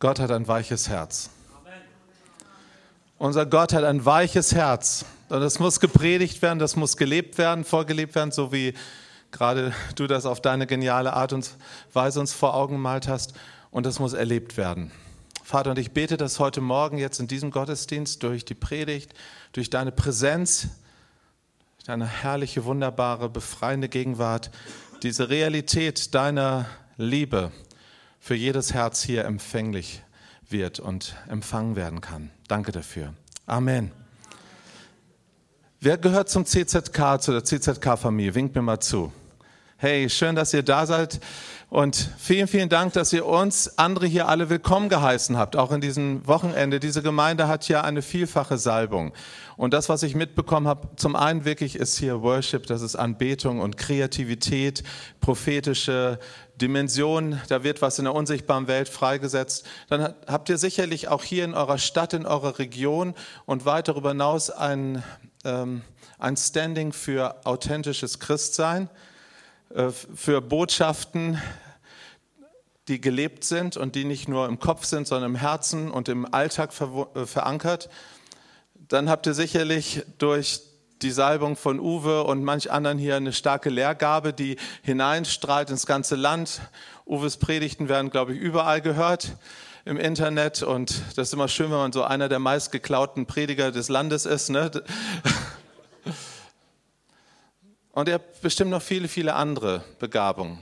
Gott hat ein weiches Herz. Unser Gott hat ein weiches Herz. Und das muss gepredigt werden, das muss gelebt werden, vorgelebt werden, so wie gerade du das auf deine geniale Art und Weise uns vor Augen gemalt hast. Und das muss erlebt werden. Vater, und ich bete, dass heute Morgen jetzt in diesem Gottesdienst durch die Predigt, durch deine Präsenz, deine herrliche, wunderbare, befreiende Gegenwart, diese Realität deiner Liebe, für jedes Herz hier empfänglich wird und empfangen werden kann. Danke dafür. Amen. Wer gehört zum CZK, zu der CZK-Familie? Winkt mir mal zu. Hey, schön, dass ihr da seid. Und vielen, vielen Dank, dass ihr uns andere hier alle willkommen geheißen habt, auch in diesem Wochenende. Diese Gemeinde hat ja eine vielfache Salbung. Und das, was ich mitbekommen habe, zum einen wirklich ist hier Worship, das ist Anbetung und Kreativität, prophetische Dimension, da wird was in der unsichtbaren Welt freigesetzt. Dann habt ihr sicherlich auch hier in eurer Stadt, in eurer Region und weit darüber hinaus ein, ähm, ein Standing für authentisches Christsein, für Botschaften, die gelebt sind und die nicht nur im Kopf sind, sondern im Herzen und im Alltag äh, verankert. Dann habt ihr sicherlich durch die Salbung von Uwe und manch anderen hier eine starke Lehrgabe, die hineinstrahlt ins ganze Land. Uwes Predigten werden, glaube ich, überall gehört im Internet und das ist immer schön, wenn man so einer der meistgeklauten Prediger des Landes ist. Ne? Und er hat bestimmt noch viele, viele andere Begabungen.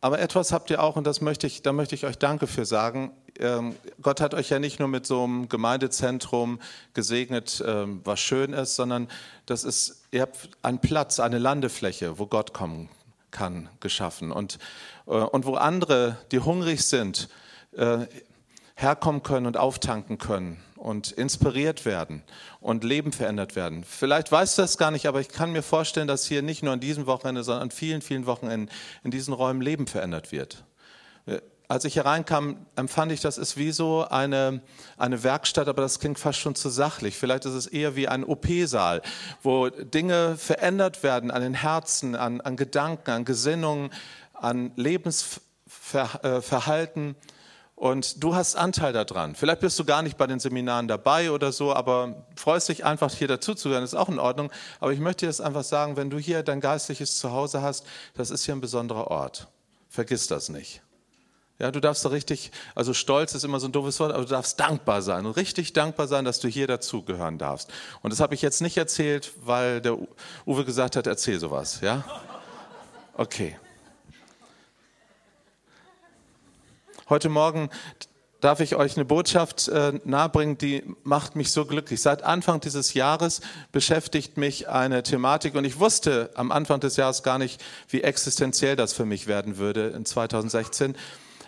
Aber etwas habt ihr auch, und das möchte ich, da möchte ich euch Danke für sagen. Ähm, Gott hat euch ja nicht nur mit so einem Gemeindezentrum gesegnet, ähm, was schön ist, sondern das ist, ihr habt einen Platz, eine Landefläche, wo Gott kommen kann, geschaffen. Und, äh, und wo andere, die hungrig sind, äh, herkommen können und auftanken können und inspiriert werden und Leben verändert werden. Vielleicht weißt du das gar nicht, aber ich kann mir vorstellen, dass hier nicht nur an diesem Wochenende, sondern an vielen, vielen Wochenenden in diesen Räumen Leben verändert wird. Äh, als ich hereinkam, empfand ich, das ist wie so eine, eine Werkstatt, aber das klingt fast schon zu sachlich. Vielleicht ist es eher wie ein OP-Saal, wo Dinge verändert werden an den Herzen, an, an Gedanken, an Gesinnungen, an Lebensverhalten. Äh, und du hast Anteil daran. Vielleicht bist du gar nicht bei den Seminaren dabei oder so, aber freust dich einfach hier dazu zu hören, ist auch in Ordnung. Aber ich möchte dir das einfach sagen, wenn du hier dein geistliches Zuhause hast, das ist hier ein besonderer Ort. Vergiss das nicht. Ja, du darfst da richtig, also stolz ist immer so ein doofes Wort, aber du darfst dankbar sein und richtig dankbar sein, dass du hier dazugehören darfst. Und das habe ich jetzt nicht erzählt, weil der Uwe gesagt hat, erzähl sowas, ja? Okay. Heute Morgen darf ich euch eine Botschaft äh, nahebringen, die macht mich so glücklich. Seit Anfang dieses Jahres beschäftigt mich eine Thematik und ich wusste am Anfang des Jahres gar nicht, wie existenziell das für mich werden würde in 2016.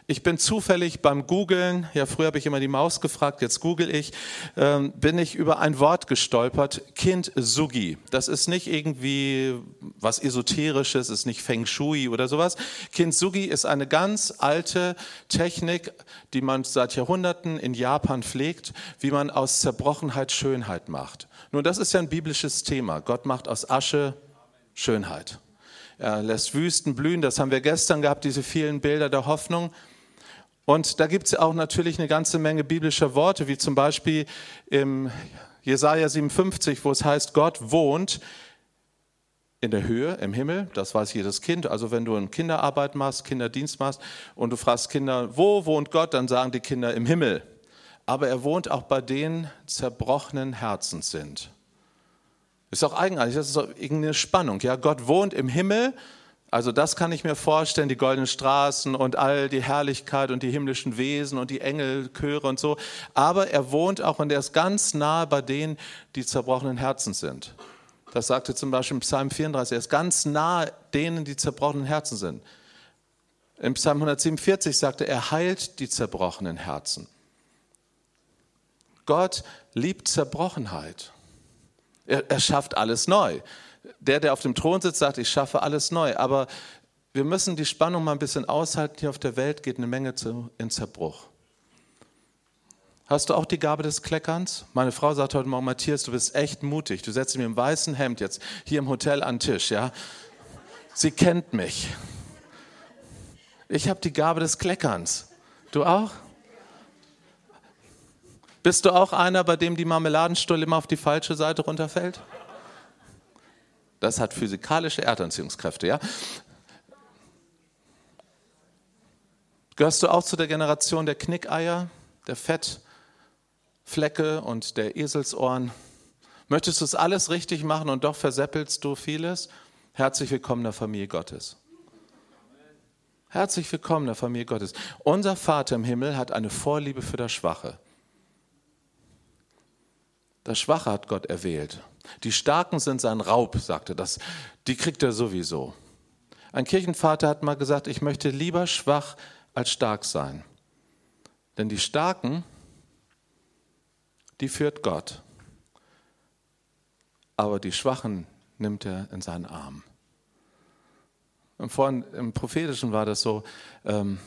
Ich bin zufällig beim Googlen, ja früher habe ich immer die Maus gefragt, jetzt google ich, ähm, bin ich über ein Wort gestolpert, Kintsugi. Das ist nicht irgendwie was Esoterisches, ist nicht Feng Shui oder sowas. Kintsugi ist eine ganz alte Technik, die man seit Jahrhunderten in Japan pflegt, wie man aus Zerbrochenheit Schönheit macht. Nun, das ist ja ein biblisches Thema. Gott macht aus Asche Schönheit. Er lässt Wüsten blühen, das haben wir gestern gehabt, diese vielen Bilder der Hoffnung. Und da gibt es auch natürlich eine ganze Menge biblischer Worte, wie zum Beispiel im Jesaja 57, wo es heißt, Gott wohnt in der Höhe, im Himmel, das weiß jedes Kind. Also wenn du eine Kinderarbeit machst, Kinderdienst machst und du fragst Kinder, wo wohnt Gott, dann sagen die Kinder im Himmel. Aber er wohnt auch bei denen zerbrochenen Herzens sind. Ist auch eigenartig, das ist auch irgendeine Spannung. Ja, Gott wohnt im Himmel, also das kann ich mir vorstellen, die goldenen Straßen und all die Herrlichkeit und die himmlischen Wesen und die Engelchöre und so. Aber er wohnt auch und er ist ganz nahe bei denen, die zerbrochenen Herzen sind. Das sagte zum Beispiel im Psalm 34, er ist ganz nahe denen, die zerbrochenen Herzen sind. Im Psalm 147 sagte er, er heilt die zerbrochenen Herzen. Gott liebt Zerbrochenheit. Er, er schafft alles neu der, der auf dem Thron sitzt, sagt, ich schaffe alles neu. Aber wir müssen die Spannung mal ein bisschen aushalten. Hier auf der Welt geht eine Menge zu, in Zerbruch. Hast du auch die Gabe des Kleckerns? Meine Frau sagt heute Morgen, Matthias, du bist echt mutig. Du setzt mir im weißen Hemd jetzt hier im Hotel an den Tisch, ja? Sie kennt mich. Ich habe die Gabe des Kleckerns. Du auch? Bist du auch einer, bei dem die Marmeladenstulle immer auf die falsche Seite runterfällt? Das hat physikalische Erdanziehungskräfte, ja? Gehörst du auch zu der Generation der Knickeier, der Fettflecke und der Eselsohren? Möchtest du es alles richtig machen und doch verseppelst du vieles? Herzlich willkommen in der Familie Gottes. Herzlich willkommen in der Familie Gottes. Unser Vater im Himmel hat eine Vorliebe für das Schwache. Das Schwache hat Gott erwählt. Die Starken sind sein Raub, sagte das. Die kriegt er sowieso. Ein Kirchenvater hat mal gesagt, ich möchte lieber schwach als stark sein. Denn die Starken, die führt Gott. Aber die Schwachen nimmt er in seinen Arm. Und vorhin im Prophetischen war das so ähm,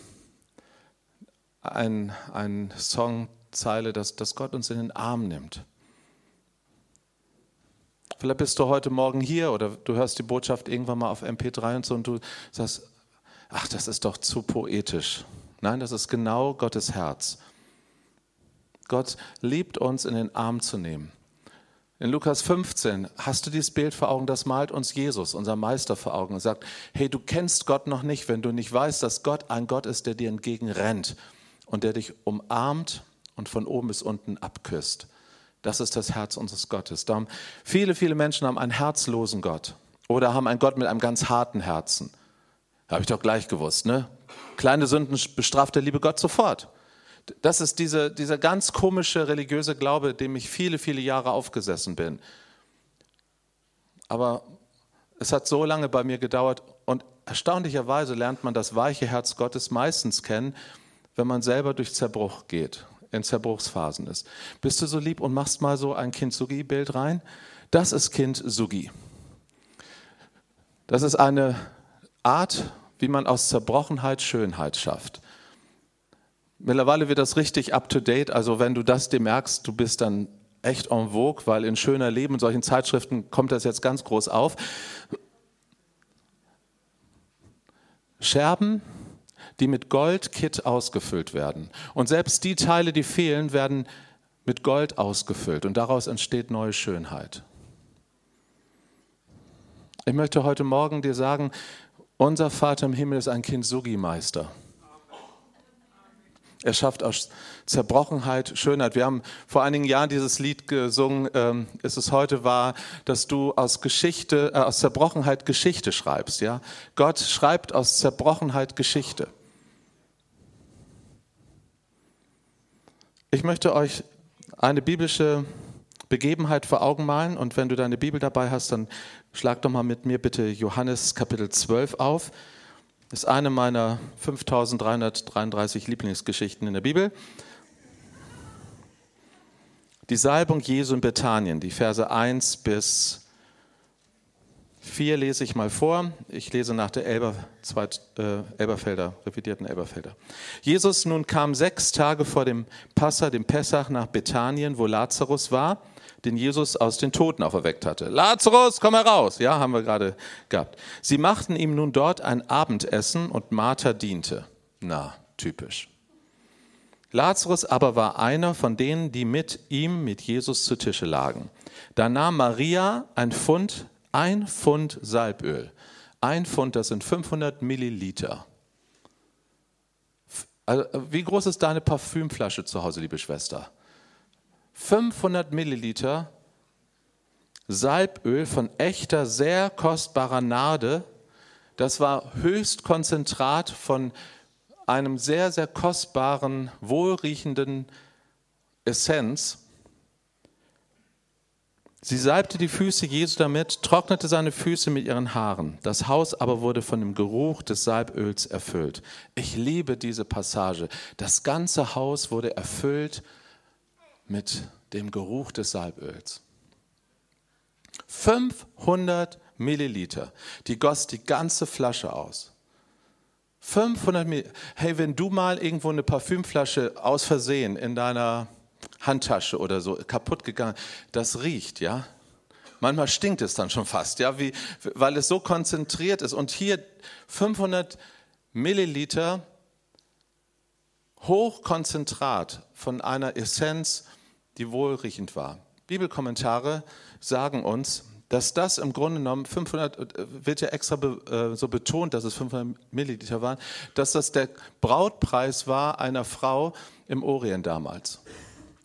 ein, ein Songzeile, dass, dass Gott uns in den Arm nimmt. Vielleicht bist du heute Morgen hier oder du hörst die Botschaft irgendwann mal auf MP3 und so und du sagst, ach, das ist doch zu poetisch. Nein, das ist genau Gottes Herz. Gott liebt uns in den Arm zu nehmen. In Lukas 15 hast du dieses Bild vor Augen, das malt uns Jesus, unser Meister vor Augen und sagt, hey, du kennst Gott noch nicht, wenn du nicht weißt, dass Gott ein Gott ist, der dir entgegenrennt und der dich umarmt und von oben bis unten abküsst. Das ist das Herz unseres Gottes. Darum, viele, viele Menschen haben einen herzlosen Gott oder haben einen Gott mit einem ganz harten Herzen. Habe ich doch gleich gewusst, ne? Kleine Sünden bestraft der liebe Gott sofort. Das ist diese, dieser ganz komische religiöse Glaube, dem ich viele, viele Jahre aufgesessen bin. Aber es hat so lange bei mir gedauert und erstaunlicherweise lernt man das weiche Herz Gottes meistens kennen, wenn man selber durch Zerbruch geht in Zerbruchsphasen ist. Bist du so lieb und machst mal so ein Kind-Sugi-Bild rein? Das ist Kind Sugi. Das ist eine Art, wie man aus Zerbrochenheit Schönheit schafft. Mittlerweile wird das richtig up-to-date. Also wenn du das dir merkst, du bist dann echt en vogue, weil in Schöner Leben und solchen Zeitschriften kommt das jetzt ganz groß auf. Scherben die mit Goldkit ausgefüllt werden. Und selbst die Teile, die fehlen, werden mit Gold ausgefüllt und daraus entsteht neue Schönheit. Ich möchte heute Morgen dir sagen, unser Vater im Himmel ist ein Kintsugi-Meister. Er schafft aus Zerbrochenheit Schönheit. Wir haben vor einigen Jahren dieses Lied gesungen. Ähm, ist es heute wahr, dass du aus Geschichte, äh, aus Zerbrochenheit Geschichte schreibst? Ja, Gott schreibt aus Zerbrochenheit Geschichte. Ich möchte euch eine biblische Begebenheit vor Augen malen und wenn du deine Bibel dabei hast, dann schlag doch mal mit mir bitte Johannes Kapitel 12 auf. Das ist eine meiner 5333 Lieblingsgeschichten in der Bibel. Die Salbung Jesu in Bethanien, die Verse 1 bis 4 lese ich mal vor. Ich lese nach der Elber, Zweit, äh, Elberfelder, revidierten Elberfelder. Jesus nun kam sechs Tage vor dem Passa, dem Pessach, nach Bethanien, wo Lazarus war, den Jesus aus den Toten auferweckt hatte. Lazarus, komm heraus! Ja, haben wir gerade gehabt. Sie machten ihm nun dort ein Abendessen und Martha diente. Na, typisch. Lazarus aber war einer von denen, die mit ihm, mit Jesus zu Tische lagen. Da nahm Maria ein Pfund ein Pfund Salböl. Ein Pfund, das sind 500 Milliliter. Also, wie groß ist deine Parfümflasche zu Hause, liebe Schwester? 500 Milliliter Salböl von echter, sehr kostbarer Narde. Das war Höchstkonzentrat von einem sehr, sehr kostbaren, wohlriechenden Essenz. Sie salbte die Füße Jesu damit, trocknete seine Füße mit ihren Haaren. Das Haus aber wurde von dem Geruch des Salböls erfüllt. Ich liebe diese Passage. Das ganze Haus wurde erfüllt mit dem Geruch des Salböls. 500 Milliliter. Die goss die ganze Flasche aus. 500 Milliliter. Hey, wenn du mal irgendwo eine Parfümflasche aus Versehen in deiner Handtasche oder so kaputt gegangen. Das riecht, ja. Manchmal stinkt es dann schon fast, ja, wie, weil es so konzentriert ist. Und hier 500 Milliliter Hochkonzentrat von einer Essenz, die wohlriechend war. Bibelkommentare sagen uns, dass das im Grunde genommen 500 äh, wird ja extra be, äh, so betont, dass es 500 Milliliter waren, dass das der Brautpreis war einer Frau im Orient damals.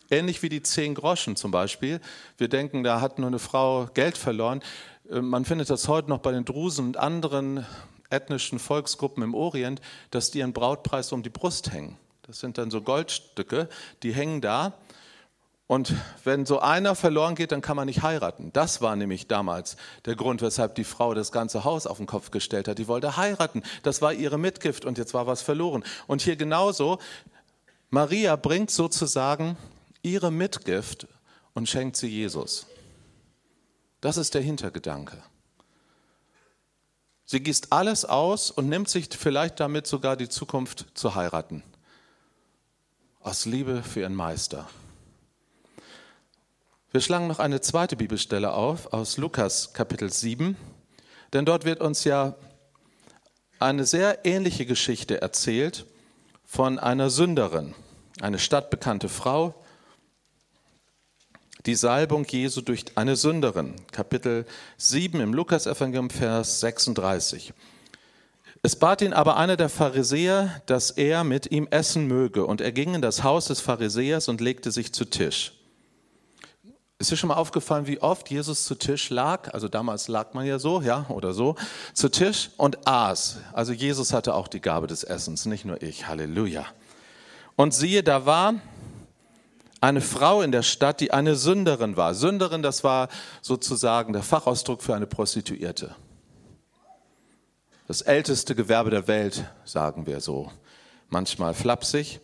Ähnlich wie die 10 Groschen zum Beispiel. Wir denken, da hat nur eine Frau Geld verloren. Äh, man findet das heute noch bei den Drusen und anderen ethnischen Volksgruppen im Orient, dass die ihren Brautpreis um die Brust hängen. Das sind dann so Goldstücke, die hängen da und wenn so einer verloren geht, dann kann man nicht heiraten. Das war nämlich damals der Grund, weshalb die Frau das ganze Haus auf den Kopf gestellt hat. Die wollte heiraten. Das war ihre Mitgift und jetzt war was verloren. Und hier genauso, Maria bringt sozusagen ihre Mitgift und schenkt sie Jesus. Das ist der Hintergedanke. Sie gießt alles aus und nimmt sich vielleicht damit sogar die Zukunft zu heiraten. Aus Liebe für ihren Meister. Wir schlagen noch eine zweite Bibelstelle auf aus Lukas Kapitel 7, denn dort wird uns ja eine sehr ähnliche Geschichte erzählt von einer Sünderin, eine stadtbekannte Frau, die Salbung Jesu durch eine Sünderin. Kapitel 7 im Lukasevangelium, Vers 36. Es bat ihn aber einer der Pharisäer, dass er mit ihm essen möge, und er ging in das Haus des Pharisäers und legte sich zu Tisch. Ist dir schon mal aufgefallen, wie oft Jesus zu Tisch lag? Also damals lag man ja so, ja, oder so, zu Tisch und aß. Also Jesus hatte auch die Gabe des Essens, nicht nur ich. Halleluja. Und siehe, da war eine Frau in der Stadt, die eine Sünderin war. Sünderin, das war sozusagen der Fachausdruck für eine Prostituierte. Das älteste Gewerbe der Welt, sagen wir so. Manchmal flapsig.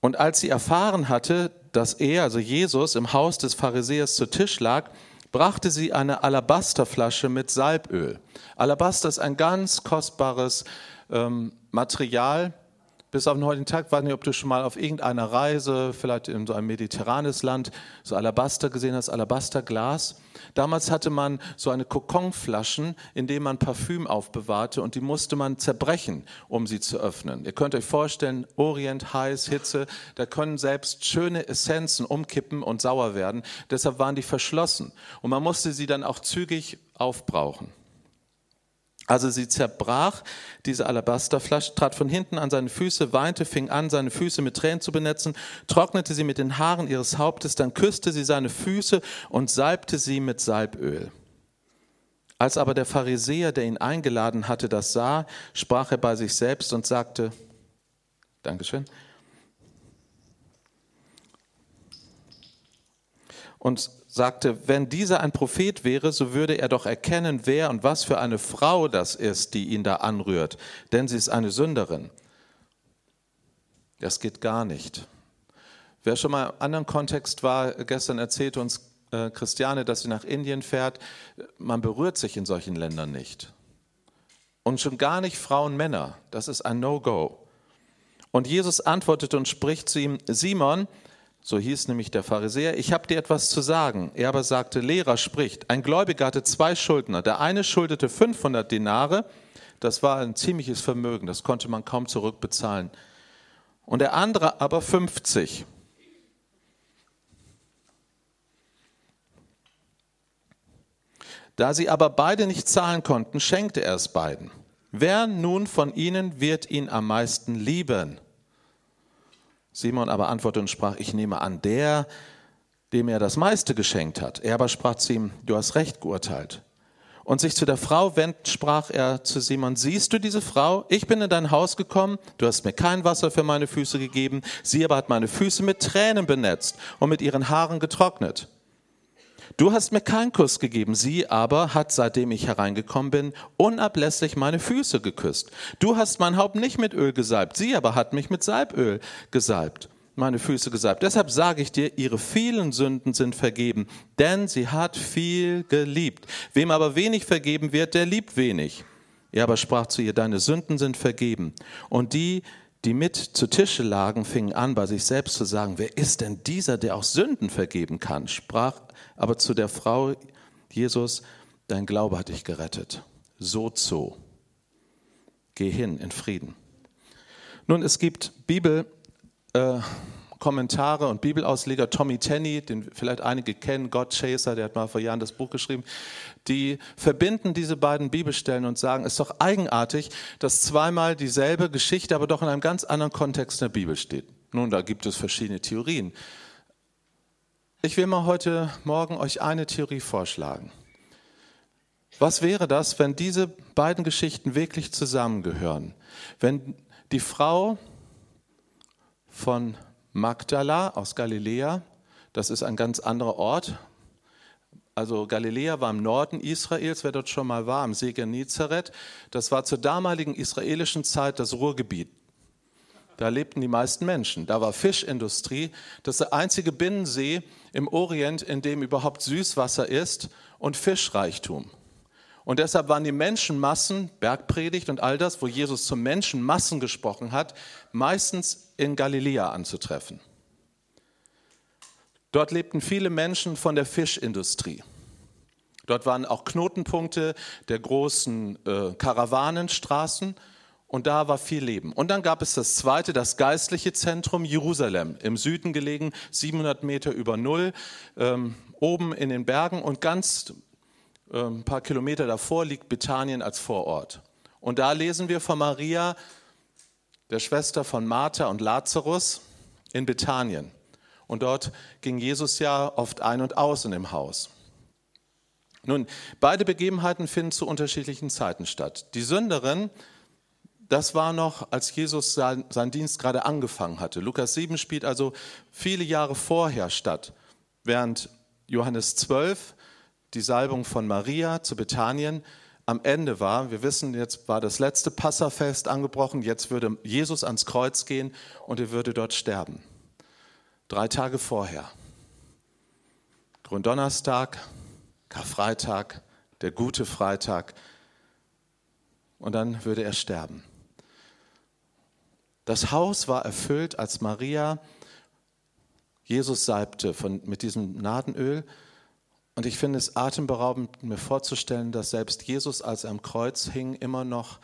Und als sie erfahren hatte, dass er, also Jesus, im Haus des Pharisäers zu Tisch lag, brachte sie eine Alabasterflasche mit Salböl. Alabaster ist ein ganz kostbares ähm, Material. Bis auf den heutigen Tag, weiß nicht, ob du schon mal auf irgendeiner Reise, vielleicht in so ein mediterranes Land, so Alabaster gesehen hast, Alabasterglas. Damals hatte man so eine Kokonflaschen, in denen man Parfüm aufbewahrte und die musste man zerbrechen, um sie zu öffnen. Ihr könnt euch vorstellen, Orient, heiß, Hitze, da können selbst schöne Essenzen umkippen und sauer werden. Deshalb waren die verschlossen und man musste sie dann auch zügig aufbrauchen. Also sie zerbrach diese Alabasterflasche, trat von hinten an seine Füße, weinte, fing an, seine Füße mit Tränen zu benetzen, trocknete sie mit den Haaren ihres Hauptes, dann küsste sie seine Füße und salbte sie mit Salböl. Als aber der Pharisäer, der ihn eingeladen hatte, das sah, sprach er bei sich selbst und sagte, Dankeschön, und sagte, wenn dieser ein Prophet wäre, so würde er doch erkennen, wer und was für eine Frau das ist, die ihn da anrührt, denn sie ist eine Sünderin. Das geht gar nicht. Wer schon mal im anderen Kontext war, gestern erzählte uns äh, Christiane, dass sie nach Indien fährt, man berührt sich in solchen Ländern nicht. Und schon gar nicht Frauen, Männer. Das ist ein No-Go. Und Jesus antwortete und spricht zu ihm, Simon, so hieß nämlich der Pharisäer, ich habe dir etwas zu sagen. Er aber sagte, Lehrer spricht, ein Gläubiger hatte zwei Schuldner. Der eine schuldete 500 Dinare, das war ein ziemliches Vermögen, das konnte man kaum zurückbezahlen. Und der andere aber 50. Da sie aber beide nicht zahlen konnten, schenkte er es beiden. Wer nun von ihnen wird ihn am meisten lieben? Simon aber antwortete und sprach, ich nehme an, der, dem er das meiste geschenkt hat. Er aber sprach zu ihm, du hast recht geurteilt. Und sich zu der Frau wendend, sprach er zu Simon, siehst du diese Frau? Ich bin in dein Haus gekommen, du hast mir kein Wasser für meine Füße gegeben, sie aber hat meine Füße mit Tränen benetzt und mit ihren Haaren getrocknet. Du hast mir keinen Kuss gegeben, sie aber hat, seitdem ich hereingekommen bin, unablässig meine Füße geküsst. Du hast mein Haupt nicht mit Öl gesalbt, sie aber hat mich mit Salböl gesalbt, meine Füße gesalbt. Deshalb sage ich dir, ihre vielen Sünden sind vergeben, denn sie hat viel geliebt. Wem aber wenig vergeben wird, der liebt wenig. Er aber sprach zu ihr, deine Sünden sind vergeben. Und die, die mit zu Tische lagen, fingen an, bei sich selbst zu sagen, wer ist denn dieser, der auch Sünden vergeben kann? Sprach aber zu der Frau, Jesus, dein Glaube hat dich gerettet. So zu. Geh hin in Frieden. Nun, es gibt Bibelkommentare, Kommentare und Bibelausleger, Tommy Tenney, den vielleicht einige kennen, God Chaser, der hat mal vor Jahren das Buch geschrieben, die verbinden diese beiden Bibelstellen und sagen, es ist doch eigenartig, dass zweimal dieselbe Geschichte, aber doch in einem ganz anderen Kontext in der Bibel steht. Nun, da gibt es verschiedene Theorien. Ich will mal heute Morgen euch eine Theorie vorschlagen. Was wäre das, wenn diese beiden Geschichten wirklich zusammengehören? Wenn die Frau von Magdala aus Galiläa, das ist ein ganz anderer Ort. Also Galiläa war im Norden Israels, wer dort schon mal war, am See Genezareth. Das war zur damaligen israelischen Zeit das Ruhrgebiet. Da lebten die meisten Menschen. Da war Fischindustrie. Das ist der einzige Binnensee im Orient, in dem überhaupt Süßwasser ist und Fischreichtum. Und deshalb waren die Menschenmassen, Bergpredigt und all das, wo Jesus zu Menschenmassen gesprochen hat, meistens in Galiläa anzutreffen. Dort lebten viele Menschen von der Fischindustrie. Dort waren auch Knotenpunkte der großen äh, Karawanenstraßen und da war viel Leben. Und dann gab es das zweite, das geistliche Zentrum Jerusalem, im Süden gelegen, 700 Meter über Null, ähm, oben in den Bergen und ganz äh, ein paar Kilometer davor liegt Bethanien als Vorort. Und da lesen wir von Maria, der Schwester von Martha und Lazarus, in Bethanien. Und dort ging Jesus ja oft ein und aus in dem Haus. Nun, beide Begebenheiten finden zu unterschiedlichen Zeiten statt. Die Sünderin, das war noch, als Jesus sein, seinen Dienst gerade angefangen hatte. Lukas 7 spielt also viele Jahre vorher statt, während Johannes 12 die Salbung von Maria zu Bethanien am Ende war. Wir wissen, jetzt war das letzte Passafest angebrochen, jetzt würde Jesus ans Kreuz gehen und er würde dort sterben. Drei Tage vorher. Gründonnerstag, Karfreitag, der gute Freitag und dann würde er sterben. Das Haus war erfüllt, als Maria Jesus salbte von, mit diesem Nadenöl und ich finde es atemberaubend, mir vorzustellen, dass selbst Jesus, als er am Kreuz hing, immer noch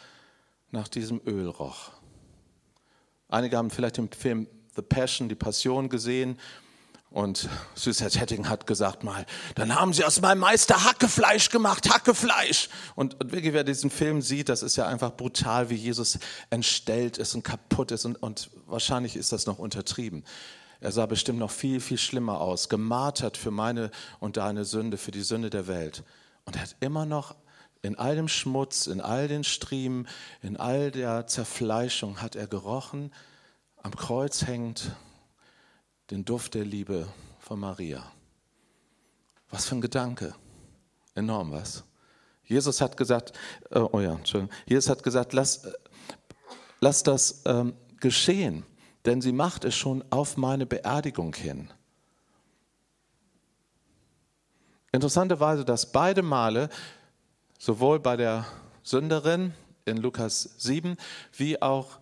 nach diesem Öl roch. Einige haben vielleicht im Film The Passion, die Passion gesehen. Und Süßherr Tetting hat gesagt mal, dann haben sie aus meinem Meister Hackefleisch gemacht, Hackefleisch. Und, und wirklich, wer diesen Film sieht, das ist ja einfach brutal, wie Jesus entstellt ist und kaputt ist. Und, und wahrscheinlich ist das noch untertrieben. Er sah bestimmt noch viel, viel schlimmer aus, gemartert für meine und deine Sünde, für die Sünde der Welt. Und er hat immer noch in all dem Schmutz, in all den Striemen, in all der Zerfleischung hat er gerochen, am Kreuz hängt, den Duft der Liebe von Maria. Was für ein Gedanke. Enorm was. Jesus hat gesagt, äh, oh ja, Entschuldigung. Jesus hat gesagt, lass, äh, lass das ähm, geschehen denn sie macht es schon auf meine Beerdigung hin. Interessanterweise, dass beide Male, sowohl bei der Sünderin in Lukas 7, wie auch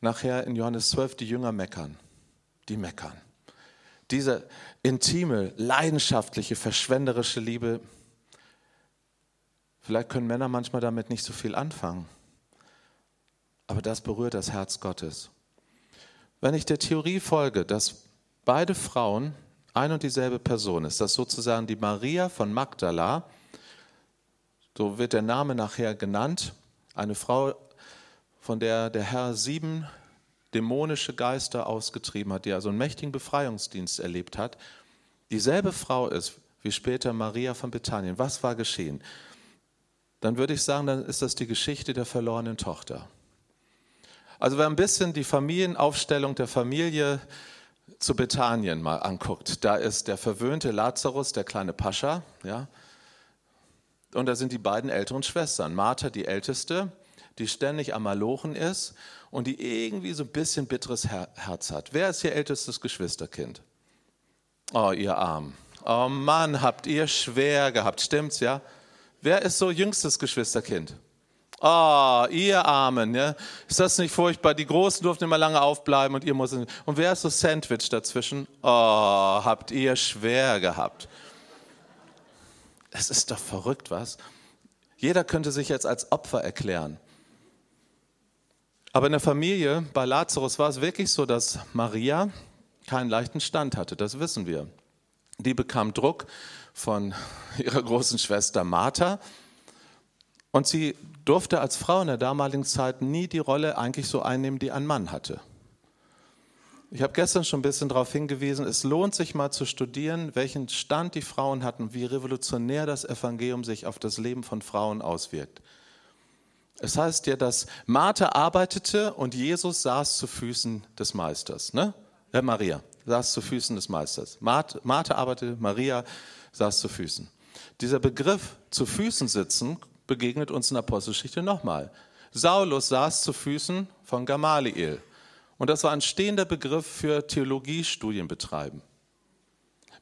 nachher in Johannes 12, die Jünger meckern. Die meckern. Diese intime, leidenschaftliche, verschwenderische Liebe, vielleicht können Männer manchmal damit nicht so viel anfangen, aber das berührt das Herz Gottes. Wenn ich der Theorie folge, dass beide Frauen ein und dieselbe Person ist, dass sozusagen die Maria von Magdala, so wird der Name nachher genannt, eine Frau, von der der Herr sieben dämonische Geister ausgetrieben hat, die also einen mächtigen Befreiungsdienst erlebt hat, dieselbe Frau ist wie später Maria von Bethanien. Was war geschehen? Dann würde ich sagen, dann ist das die Geschichte der verlorenen Tochter. Also wer ein bisschen die Familienaufstellung der Familie zu Bethanien mal anguckt, da ist der verwöhnte Lazarus, der kleine Pascha, ja, und da sind die beiden älteren Schwestern. Martha, die älteste, die ständig am Malochen ist und die irgendwie so ein bisschen bitteres Herz hat. Wer ist ihr ältestes Geschwisterkind? Oh, ihr Arm. Oh Mann, habt ihr schwer gehabt. Stimmt's, ja? Wer ist so jüngstes Geschwisterkind? Oh, ihr Armen, ja? ist das nicht furchtbar? Die Großen durften immer lange aufbleiben und ihr musstet. Und wer ist so Sandwich dazwischen? Oh, habt ihr schwer gehabt. Es ist doch verrückt, was? Jeder könnte sich jetzt als Opfer erklären. Aber in der Familie bei Lazarus war es wirklich so, dass Maria, keinen leichten Stand hatte, das wissen wir. Die bekam Druck von ihrer großen Schwester Martha und sie durfte als Frau in der damaligen Zeit nie die Rolle eigentlich so einnehmen, die ein Mann hatte. Ich habe gestern schon ein bisschen darauf hingewiesen, es lohnt sich mal zu studieren, welchen Stand die Frauen hatten, wie revolutionär das Evangelium sich auf das Leben von Frauen auswirkt. Es heißt ja, dass Martha arbeitete und Jesus saß zu Füßen des Meisters. Ne? Ja, Maria saß zu Füßen des Meisters. Martha arbeitete, Maria saß zu Füßen. Dieser Begriff zu Füßen sitzen begegnet uns in der Apostelgeschichte nochmal. Saulus saß zu Füßen von Gamaliel. Und das war ein stehender Begriff für Theologiestudien betreiben.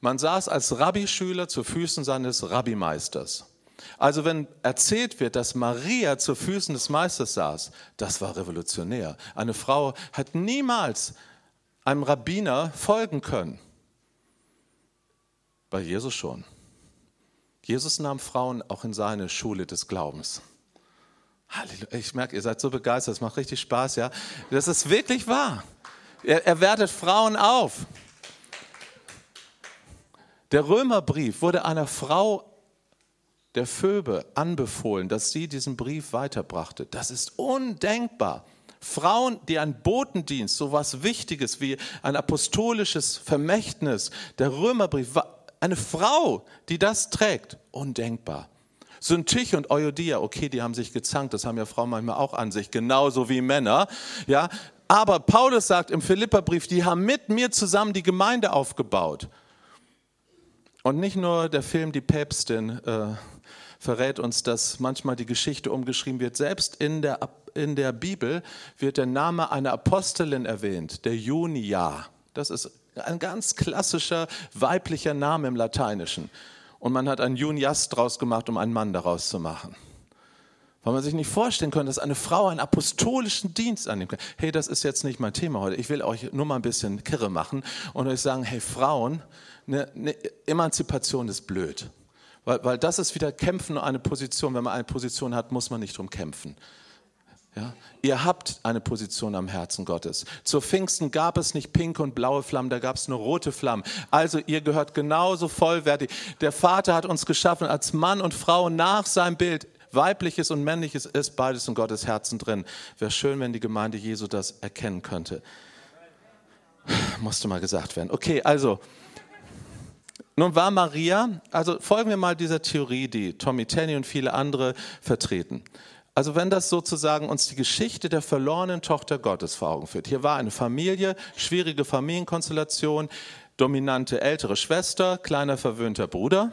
Man saß als Rabbischüler zu Füßen seines Rabbimeisters. Also wenn erzählt wird, dass Maria zu Füßen des Meisters saß, das war revolutionär. Eine Frau hat niemals einem Rabbiner folgen können. Bei Jesus schon. Jesus nahm Frauen auch in seine Schule des Glaubens. Halleluja. Ich merke, ihr seid so begeistert, es macht richtig Spaß, ja. Das ist wirklich wahr. Er, er wertet Frauen auf. Der Römerbrief wurde einer Frau der Phoebe anbefohlen, dass sie diesen Brief weiterbrachte. Das ist undenkbar. Frauen, die einen Botendienst, so was Wichtiges wie ein apostolisches Vermächtnis, der Römerbrief, eine Frau, die das trägt, undenkbar. Syntich und Euodia, okay, die haben sich gezankt, das haben ja Frauen manchmal auch an sich, genauso wie Männer. Ja, aber Paulus sagt im Philipperbrief, die haben mit mir zusammen die Gemeinde aufgebaut. Und nicht nur der Film Die Päpstin äh, verrät uns, dass manchmal die Geschichte umgeschrieben wird. Selbst in der, in der Bibel wird der Name einer Apostelin erwähnt, der Junia. Das ist ein ganz klassischer weiblicher Name im Lateinischen. Und man hat einen Junias draus gemacht, um einen Mann daraus zu machen. Weil man sich nicht vorstellen kann, dass eine Frau einen apostolischen Dienst annehmen kann. Hey, das ist jetzt nicht mein Thema heute. Ich will euch nur mal ein bisschen kirre machen und euch sagen, hey Frauen, eine, eine Emanzipation ist blöd. Weil, weil das ist wieder Kämpfen eine Position. Wenn man eine Position hat, muss man nicht drum kämpfen. Ja? Ihr habt eine Position am Herzen Gottes. Zu Pfingsten gab es nicht pinke und blaue Flammen, da gab es nur rote Flammen. Also ihr gehört genauso vollwertig. Der Vater hat uns geschaffen als Mann und Frau nach seinem Bild. Weibliches und männliches ist beides in Gottes Herzen drin. Wäre schön, wenn die Gemeinde Jesu das erkennen könnte. Musste mal gesagt werden. Okay, also. Nun war Maria, also folgen wir mal dieser Theorie, die Tommy Tenney und viele andere vertreten. Also wenn das sozusagen uns die Geschichte der verlorenen Tochter Gottes vor Augen führt. Hier war eine Familie, schwierige Familienkonstellation, dominante ältere Schwester, kleiner verwöhnter Bruder,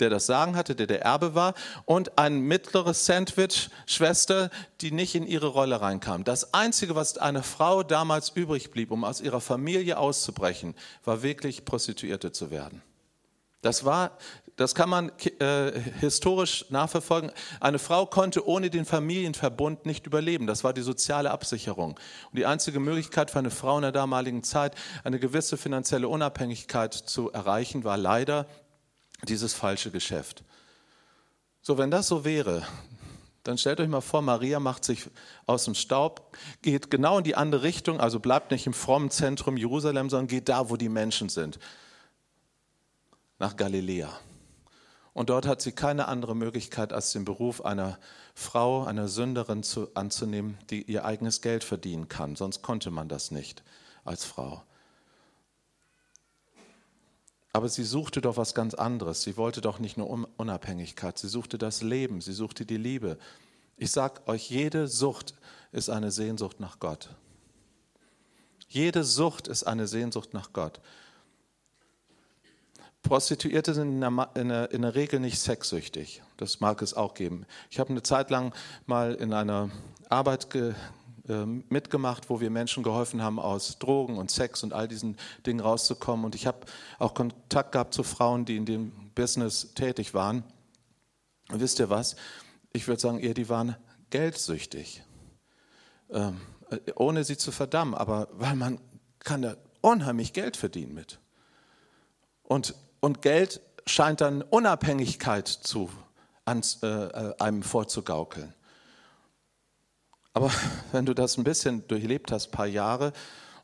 der das Sagen hatte, der der Erbe war, und ein mittleres Sandwich-Schwester, die nicht in ihre Rolle reinkam. Das Einzige, was einer Frau damals übrig blieb, um aus ihrer Familie auszubrechen, war wirklich Prostituierte zu werden. Das war das kann man äh, historisch nachverfolgen. Eine Frau konnte ohne den Familienverbund nicht überleben. Das war die soziale Absicherung. Und die einzige Möglichkeit für eine Frau in der damaligen Zeit, eine gewisse finanzielle Unabhängigkeit zu erreichen, war leider dieses falsche Geschäft. So, wenn das so wäre, dann stellt euch mal vor, Maria macht sich aus dem Staub, geht genau in die andere Richtung, also bleibt nicht im frommen Zentrum Jerusalem, sondern geht da, wo die Menschen sind, nach Galiläa. Und dort hat sie keine andere Möglichkeit, als den Beruf einer Frau, einer Sünderin zu, anzunehmen, die ihr eigenes Geld verdienen kann. Sonst konnte man das nicht als Frau. Aber sie suchte doch was ganz anderes. Sie wollte doch nicht nur Unabhängigkeit, sie suchte das Leben, sie suchte die Liebe. Ich sage euch, jede Sucht ist eine Sehnsucht nach Gott. Jede Sucht ist eine Sehnsucht nach Gott. Prostituierte sind in der, in, der, in der, Regel nicht sexsüchtig. Das mag es auch geben. Ich habe eine Zeit lang mal in einer Arbeit ge, mitgemacht, wo wir Menschen geholfen haben, aus Drogen und Sex und all diesen Dingen rauszukommen. Und ich habe auch Kontakt gehabt zu Frauen, die in dem Business tätig waren. Und wisst ihr was? Ich würde sagen, eher die waren geldsüchtig. Ähm, ohne sie zu verdammen, aber weil man kann da unheimlich Geld verdienen mit. Und und Geld scheint dann Unabhängigkeit zu, an, äh, äh, einem vorzugaukeln. Aber wenn du das ein bisschen durchlebt hast, ein paar Jahre,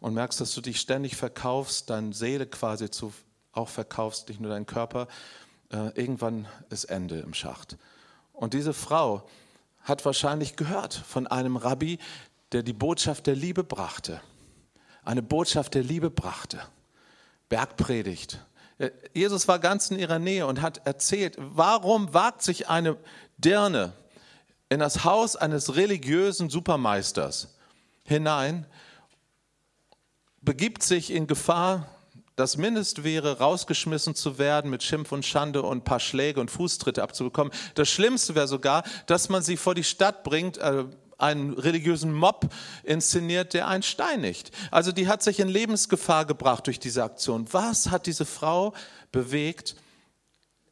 und merkst, dass du dich ständig verkaufst, deine Seele quasi zu, auch verkaufst, nicht nur deinen Körper, äh, irgendwann ist Ende im Schacht. Und diese Frau hat wahrscheinlich gehört von einem Rabbi, der die Botschaft der Liebe brachte. Eine Botschaft der Liebe brachte. Bergpredigt. Äh, Jesus war ganz in ihrer Nähe und hat erzählt, warum wagt sich eine Dirne in das Haus eines religiösen Supermeisters hinein, begibt sich in Gefahr, das Mindest wäre, rausgeschmissen zu werden, mit Schimpf und Schande und ein paar Schläge und Fußtritte abzubekommen. Das Schlimmste wäre sogar, dass man sie vor die Stadt bringt, äh, einen religiösen Mob inszeniert, der einen steinigt. Also die hat sich in Lebensgefahr gebracht durch diese Aktion. Was hat diese Frau bewegt,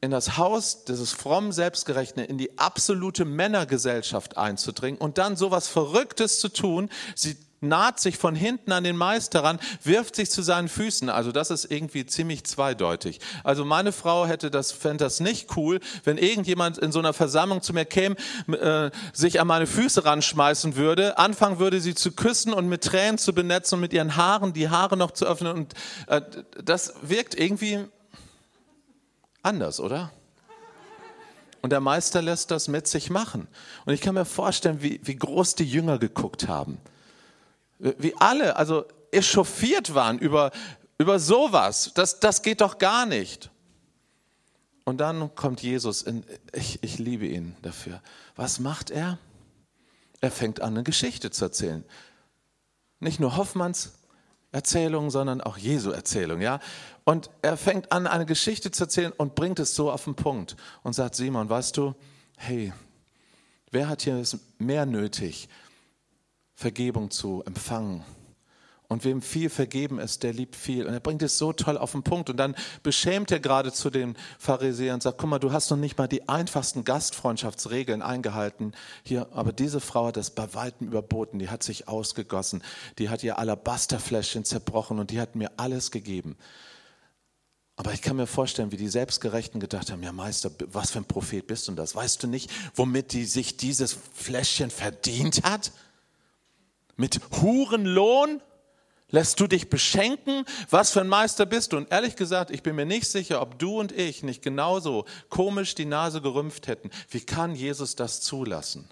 in das Haus dieses frommen Selbstgerechten, in die absolute Männergesellschaft einzudringen und dann so was Verrücktes zu tun? Sie naht sich von hinten an den Meister ran, wirft sich zu seinen Füßen. Also das ist irgendwie ziemlich zweideutig. Also meine Frau hätte das, fände das nicht cool, wenn irgendjemand in so einer Versammlung zu mir käme, äh, sich an meine Füße ranschmeißen würde, anfangen würde, sie zu küssen und mit Tränen zu benetzen und mit ihren Haaren die Haare noch zu öffnen. Und äh, das wirkt irgendwie anders, oder? Und der Meister lässt das mit sich machen. Und ich kann mir vorstellen, wie, wie groß die Jünger geguckt haben wie alle, also echauffiert waren über, über sowas. Das, das geht doch gar nicht. Und dann kommt Jesus, in, ich, ich liebe ihn dafür. Was macht er? Er fängt an, eine Geschichte zu erzählen. Nicht nur Hoffmanns Erzählung, sondern auch Jesu Erzählung, ja. Und er fängt an, eine Geschichte zu erzählen und bringt es so auf den Punkt und sagt, Simon, weißt du, hey, wer hat hier mehr nötig? Vergebung zu empfangen. Und wem viel vergeben ist, der liebt viel. Und er bringt es so toll auf den Punkt. Und dann beschämt er gerade zu den Pharisäern und sagt, guck mal, du hast noch nicht mal die einfachsten Gastfreundschaftsregeln eingehalten. Hier, aber diese Frau hat das bei weitem überboten. Die hat sich ausgegossen. Die hat ihr Alabasterfläschchen zerbrochen und die hat mir alles gegeben. Aber ich kann mir vorstellen, wie die Selbstgerechten gedacht haben, ja Meister, was für ein Prophet bist du das? Weißt du nicht, womit die sich dieses Fläschchen verdient hat? Mit Hurenlohn lässt du dich beschenken? Was für ein Meister bist du? Und ehrlich gesagt, ich bin mir nicht sicher, ob du und ich nicht genauso komisch die Nase gerümpft hätten. Wie kann Jesus das zulassen?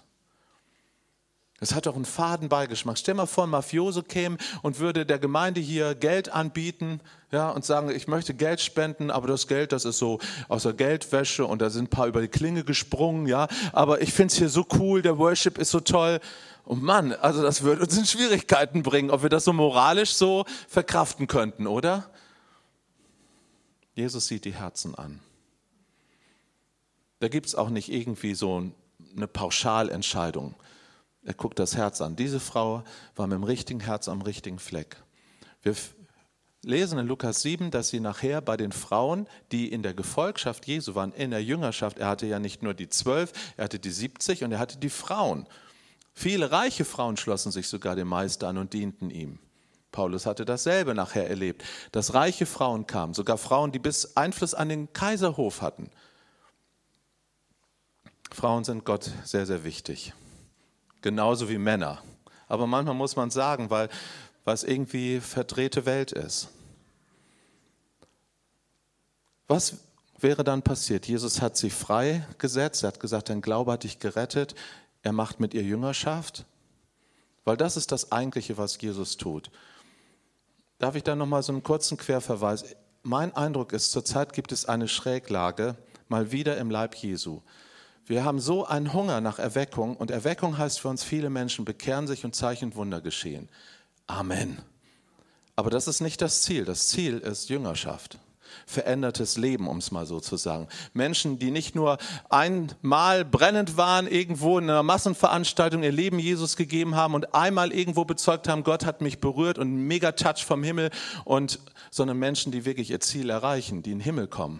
Es hat doch einen faden Beigeschmack. Stell mal vor, ein Mafioso käme und würde der Gemeinde hier Geld anbieten ja, und sagen, ich möchte Geld spenden, aber das Geld, das ist so aus der Geldwäsche und da sind ein paar über die Klinge gesprungen, ja, aber ich finde es hier so cool, der Worship ist so toll. Und Mann, also das würde uns in Schwierigkeiten bringen, ob wir das so moralisch so verkraften könnten, oder? Jesus sieht die Herzen an. Da gibt es auch nicht irgendwie so eine Pauschalentscheidung. Er guckt das Herz an. Diese Frau war mit dem richtigen Herz am richtigen Fleck. Wir lesen in Lukas 7, dass sie nachher bei den Frauen, die in der Gefolgschaft Jesu waren, in der Jüngerschaft, er hatte ja nicht nur die zwölf, er hatte die 70 und er hatte die Frauen. Viele reiche Frauen schlossen sich sogar dem Meister an und dienten ihm. Paulus hatte dasselbe nachher erlebt, dass reiche Frauen kamen, sogar Frauen, die bis Einfluss an den Kaiserhof hatten. Frauen sind Gott sehr, sehr wichtig genauso wie Männer. Aber manchmal muss man sagen, weil was irgendwie verdrehte Welt ist. Was wäre dann passiert? Jesus hat sie freigesetzt, er hat gesagt, dein Glaube hat dich gerettet, er macht mit ihr Jüngerschaft, weil das ist das Eigentliche, was Jesus tut. Darf ich da nochmal so einen kurzen Querverweis? Mein Eindruck ist, zurzeit gibt es eine Schräglage, mal wieder im Leib Jesu. Wir haben so einen Hunger nach Erweckung und Erweckung heißt für uns, viele Menschen bekehren sich und Zeichen und Wunder geschehen. Amen. Aber das ist nicht das Ziel. Das Ziel ist Jüngerschaft. Verändertes Leben, um es mal so zu sagen. Menschen, die nicht nur einmal brennend waren, irgendwo in einer Massenveranstaltung ihr Leben Jesus gegeben haben und einmal irgendwo bezeugt haben, Gott hat mich berührt und mega Touch vom Himmel und, sondern Menschen, die wirklich ihr Ziel erreichen, die in den Himmel kommen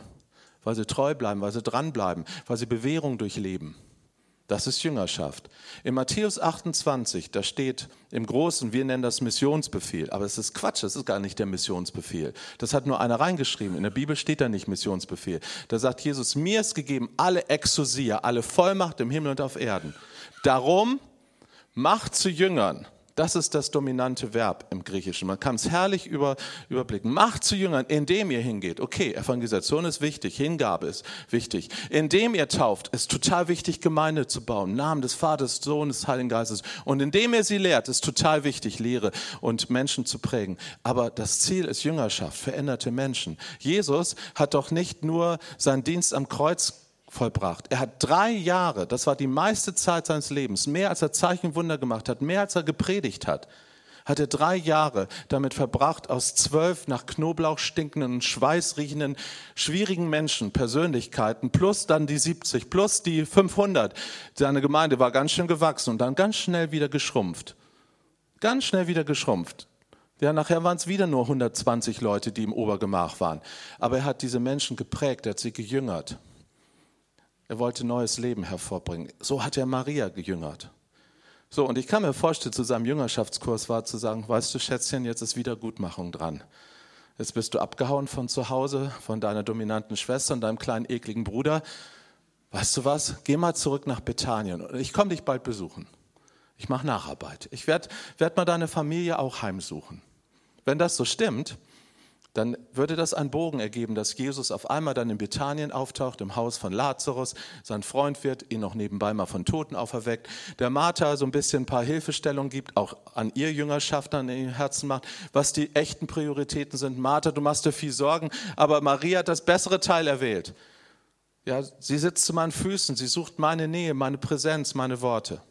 weil sie treu bleiben, weil sie dranbleiben, weil sie Bewährung durchleben. Das ist Jüngerschaft. In Matthäus 28, da steht im Großen, wir nennen das Missionsbefehl, aber es ist Quatsch, das ist gar nicht der Missionsbefehl. Das hat nur einer reingeschrieben. In der Bibel steht da nicht Missionsbefehl. Da sagt Jesus, mir ist gegeben alle Exousia, alle Vollmacht im Himmel und auf Erden. Darum macht zu Jüngern Das ist das dominante Verb im Griechischen. Man kann es herrlich über, überblicken. Macht zu Jüngern, indem ihr hingeht. Okay, Evangelisation ist wichtig, Hingabe ist wichtig. Indem ihr tauft, ist total wichtig, Gemeinde zu bauen. Namen des Vaters, Sohnes, Heiligen Geistes. Und indem ihr sie lehrt, ist total wichtig, Lehre und Menschen zu prägen. Aber das Ziel ist Jüngerschaft, veränderte Menschen. Jesus hat doch nicht nur seinen Dienst am Kreuz vollbracht. Er hat drei Jahre, das war die meiste Zeit seines Lebens, mehr als er Zeichenwunder gemacht hat, mehr als er gepredigt hat, hat er drei Jahre damit verbracht, aus zwölf nach Knoblauch stinkenden schweißriechenden, schwierigen Menschen, Persönlichkeiten, plus dann die 70, plus die 500. Seine Gemeinde war ganz schön gewachsen und dann ganz schnell wieder geschrumpft. Ganz schnell wieder geschrumpft. Ja, nachher waren es wieder nur 120 Leute, die im Obergemach waren. Aber er hat diese Menschen geprägt, er hat sie gejüngert. Er wollte neues Leben hervorbringen. So hat er Maria gejüngert. So, und ich kann mir vorstellen, zu seinem Jüngerschaftskurs war zu sagen, weißt du, Schätzchen, jetzt ist Wiedergutmachung dran. Jetzt bist du abgehauen von zu Hause, von deiner dominanten Schwester und deinem kleinen ekligen Bruder. Weißt du was? Geh mal zurück nach Bethanien ich komme dich bald besuchen. Ich mache Nacharbeit. Ich werde werd mal deine Familie auch heimsuchen. Wenn das so stimmt, dann würde das einen Bogen ergeben, dass Jesus auf einmal dann in Bethanien auftaucht, im Haus von Lazarus. Sein Freund wird ihn noch nebenbei mal von Toten auferweckt. Der Martha so ein bisschen ein paar Hilfestellungen gibt, auch an ihr Jüngerschaft an ihr Herzen macht, was die echten Prioritäten sind. Martha, du machst dir viel Sorgen, aber Maria hat das bessere Teil erwählt. Ja, sie sitzt zu meinen Füßen, sie sucht meine Nähe, meine Präsenz, meine Worte.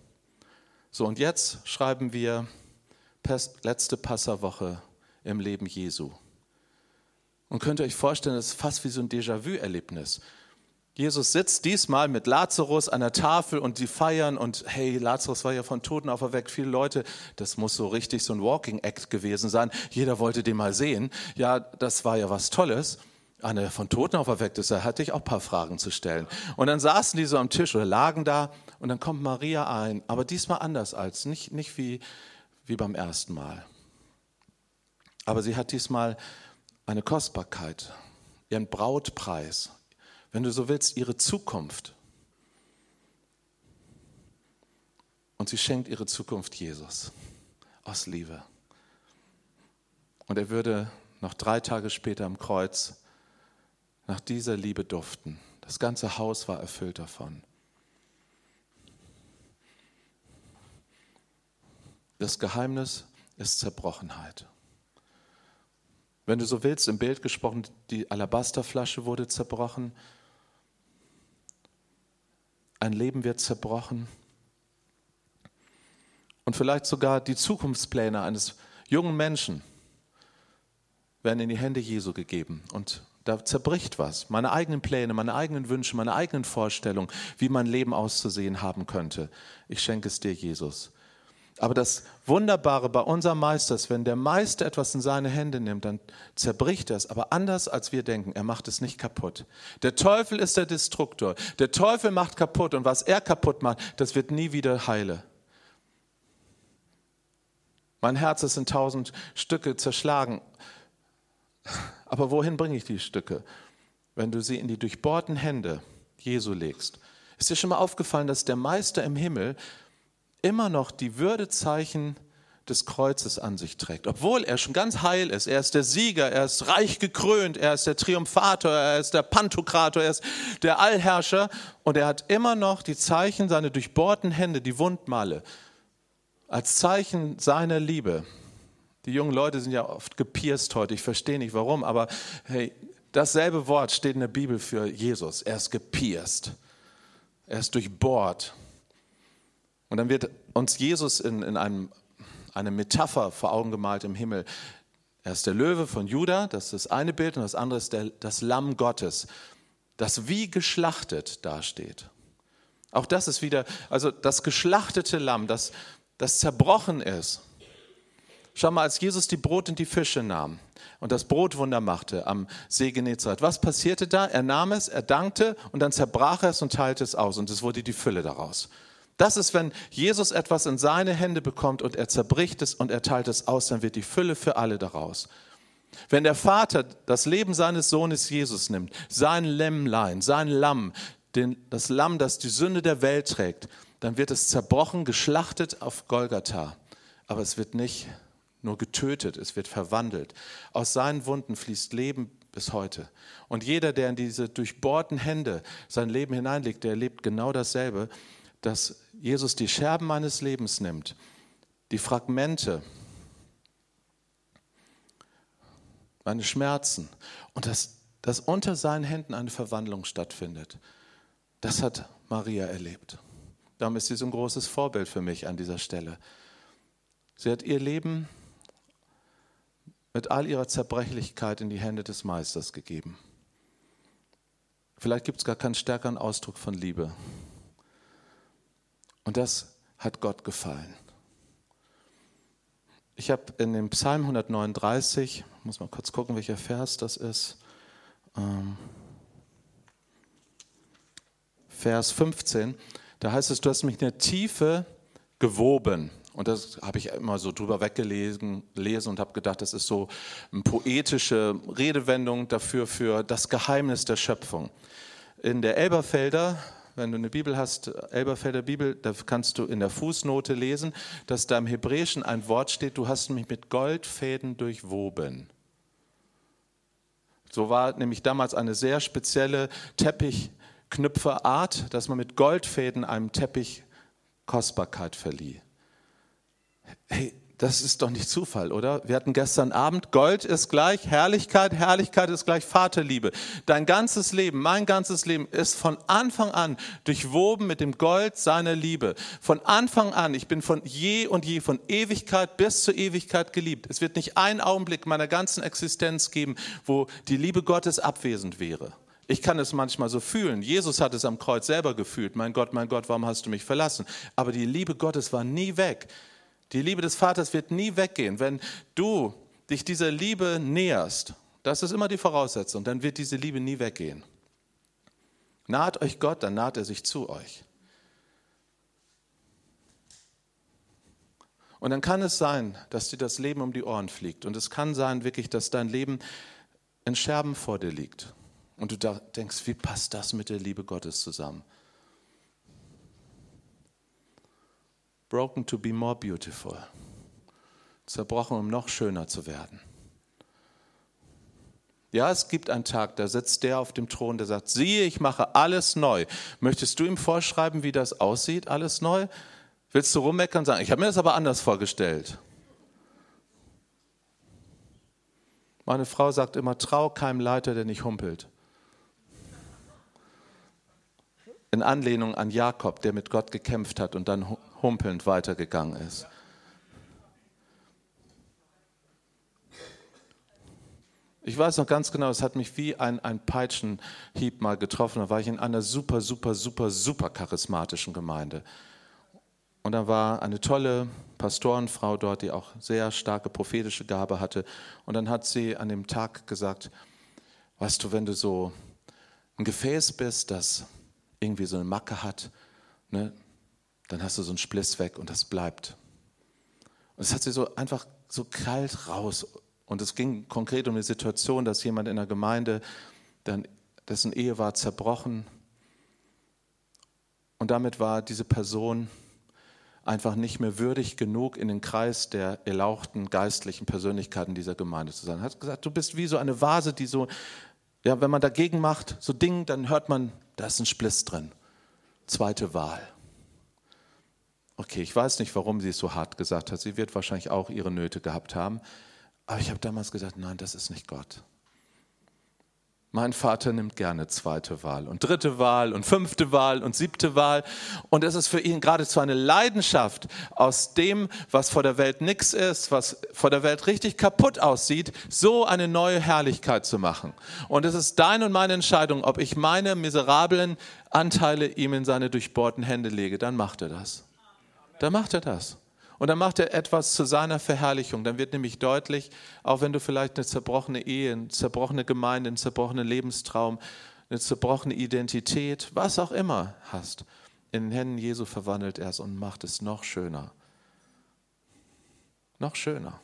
So, und jetzt schreiben wir letzte Passawoche im Leben Jesu. Und könnt ihr euch vorstellen, das ist fast wie so ein Déjà-vu-Erlebnis. Jesus sitzt diesmal mit Lazarus an der Tafel und die feiern und hey, Lazarus war ja von Toten auferweckt, viele Leute, das muss so richtig so ein Walking Act gewesen sein. Jeder wollte den mal sehen. Ja, das war ja was Tolles. Eine von Toten auferweckt ist, da hatte ich auch ein paar Fragen zu stellen. Und dann saßen die so am Tisch oder lagen da und dann kommt Maria ein, aber diesmal anders als, nicht, nicht wie, wie beim ersten Mal. Aber sie hat diesmal eine Kostbarkeit, ihren Brautpreis, wenn du so willst, ihre Zukunft. Und sie schenkt ihre Zukunft Jesus aus Liebe. Und er würde noch drei Tage später am Kreuz nach dieser Liebe duften. Das ganze Haus war erfüllt davon. Das Geheimnis ist Zerbrochenheit. Wenn du so willst, im Bild gesprochen, die Alabasterflasche wurde zerbrochen. Ein Leben wird zerbrochen. Und vielleicht sogar die Zukunftspläne eines jungen Menschen werden in die Hände Jesu gegeben. Und da zerbricht was. Meine eigenen Pläne, meine eigenen Wünsche, meine eigenen Vorstellungen, wie mein Leben auszusehen haben könnte. Ich schenke es dir, Jesus. Aber das Wunderbare bei unserem Meister ist, wenn der Meister etwas in seine Hände nimmt, dann zerbricht er es. Aber anders als wir denken, er macht es nicht kaputt. Der Teufel ist der Destruktor. Der Teufel macht kaputt und was er kaputt macht, das wird nie wieder heile. Mein Herz ist in tausend Stücke zerschlagen. Aber wohin bringe ich die Stücke? Wenn du sie in die durchbohrten Hände Jesu legst. Ist dir schon mal aufgefallen, dass der Meister im Himmel immer noch die Würdezeichen des Kreuzes an sich trägt, obwohl er schon ganz heil ist. Er ist der Sieger, er ist reich gekrönt, er ist der Triumphator, er ist der Pantokrator, er ist der Allherrscher und er hat immer noch die Zeichen, seine durchbohrten Hände, die Wundmale, als Zeichen seiner Liebe. Die jungen Leute sind ja oft gepierst heute, ich verstehe nicht warum, aber hey, dasselbe Wort steht in der Bibel für Jesus. Er ist gepierst, er ist durchbohrt. Und dann wird uns Jesus in, in einem, eine Metapher vor Augen gemalt im Himmel. Er ist der Löwe von Juda, das ist das eine Bild, und das andere ist der, das Lamm Gottes, das wie geschlachtet dasteht. Auch das ist wieder, also das geschlachtete Lamm, das, das zerbrochen ist. Schau mal, als Jesus die Brot und die Fische nahm und das Brotwunder machte am See Genezareth, was passierte da? Er nahm es, er dankte und dann zerbrach er es und teilte es aus und es wurde die Fülle daraus. Das ist, wenn Jesus etwas in seine Hände bekommt und er zerbricht es und er teilt es aus, dann wird die Fülle für alle daraus. Wenn der Vater das Leben seines Sohnes Jesus nimmt, sein Lämmlein, sein Lamm, den, das Lamm, das die Sünde der Welt trägt, dann wird es zerbrochen, geschlachtet auf Golgatha aber es wird nicht nur getötet, es wird verwandelt. Aus seinen Wunden fließt Leben bis heute. Und jeder, der in diese durchbohrten Hände sein Leben hineinlegt, der erlebt genau dasselbe, dass Jesus die Scherben meines Lebens nimmt, die Fragmente, meine Schmerzen und dass, dass unter seinen Händen eine Verwandlung stattfindet. Das hat Maria erlebt. Darum ist sie so ein großes Vorbild für mich an dieser Stelle. Sie hat ihr Leben mit all ihrer Zerbrechlichkeit in die Hände des Meisters gegeben. Vielleicht gibt es gar keinen stärkeren Ausdruck von Liebe. Und das hat Gott gefallen. Ich habe in dem Psalm 139, muss mal kurz gucken, welcher Vers das ist, ähm, Vers 15, da heißt es, du hast mich in der Tiefe gewoben. Und das habe ich immer so drüber weggelesen lesen und habe gedacht, das ist so eine poetische Redewendung dafür, für das Geheimnis der Schöpfung. In der Elberfelder, wenn du eine Bibel hast, Elberfelder Bibel, da kannst du in der Fußnote lesen, dass da im Hebräischen ein Wort steht, du hast mich mit Goldfäden durchwoben. So war nämlich damals eine sehr spezielle Teppichknüpferart, dass man mit Goldfäden einem Teppich Kostbarkeit verlieh. Hey, das ist doch nicht Zufall, oder? Wir hatten gestern Abend, Gold ist gleich Herrlichkeit, Herrlichkeit ist gleich Vaterliebe. Dein ganzes Leben, mein ganzes Leben ist von Anfang an durchwoben mit dem Gold seiner Liebe. Von Anfang an, ich bin von je und je, von Ewigkeit bis zur Ewigkeit geliebt. Es wird nicht einen Augenblick meiner ganzen Existenz geben, wo die Liebe Gottes abwesend wäre. Ich kann es manchmal so fühlen. Jesus hat es am Kreuz selber gefühlt. Mein Gott, mein Gott, warum hast du mich verlassen? Aber die Liebe Gottes war nie weg. Die Liebe des Vaters wird nie weggehen. Wenn du dich dieser Liebe näherst, das ist immer die Voraussetzung, dann wird diese Liebe nie weggehen. Naht euch Gott, dann naht er sich zu euch. Und dann kann es sein, dass dir das Leben um die Ohren fliegt. Und es kann sein wirklich, dass dein Leben in Scherben vor dir liegt. Und du denkst, wie passt das mit der Liebe Gottes zusammen? Broken to be more beautiful. Zerbrochen, um noch schöner zu werden. Ja, es gibt einen Tag, da sitzt der auf dem Thron, der sagt, siehe, ich mache alles neu. Möchtest du ihm vorschreiben, wie das aussieht, alles neu? Willst du rummeckern und sagen, ich habe mir das aber anders vorgestellt? Meine Frau sagt immer, trau keinem Leiter, der nicht humpelt. In Anlehnung an Jakob, der mit Gott gekämpft hat und dann humpelnd weitergegangen ist. Ich weiß noch ganz genau, es hat mich wie ein, ein Peitschenhieb mal getroffen. Da war ich in einer super, super, super, super charismatischen Gemeinde. Und da war eine tolle Pastorenfrau dort, die auch sehr starke prophetische Gabe hatte. Und dann hat sie an dem Tag gesagt, weißt du, wenn du so ein Gefäß bist, das irgendwie so eine Macke hat, ne, dann hast du so einen Spliss weg und das bleibt. Und es hat sie so einfach so kalt raus. Und es ging konkret um die Situation, dass jemand in der Gemeinde, dann, dessen Ehe war zerbrochen. Und damit war diese Person einfach nicht mehr würdig genug, in den Kreis der erlauchten geistlichen Persönlichkeiten dieser Gemeinde zu sein. Er hat gesagt, du bist wie so eine Vase, die so, ja, wenn man dagegen macht, so Ding, dann hört man, da ist ein Spliss drin. Zweite Wahl. Okay, ich weiß nicht, warum sie es so hart gesagt hat. Sie wird wahrscheinlich auch ihre Nöte gehabt haben. Aber ich habe damals gesagt, nein, das ist nicht Gott. Mein Vater nimmt gerne zweite Wahl und dritte Wahl und fünfte Wahl und siebte Wahl. Und es ist für ihn geradezu eine Leidenschaft, aus dem, was vor der Welt nichts ist, was vor der Welt richtig kaputt aussieht, so eine neue Herrlichkeit zu machen. Und es ist deine und meine Entscheidung, ob ich meine miserablen Anteile ihm in seine durchbohrten Hände lege. Dann macht er das dann macht er das. Und dann macht er etwas zu seiner Verherrlichung. Dann wird nämlich deutlich, auch wenn du vielleicht eine zerbrochene Ehe, eine zerbrochene Gemeinde, einen zerbrochenen Lebenstraum, eine zerbrochene Identität, was auch immer hast, in den Händen Jesu verwandelt er es und macht es noch schöner. Noch schöner.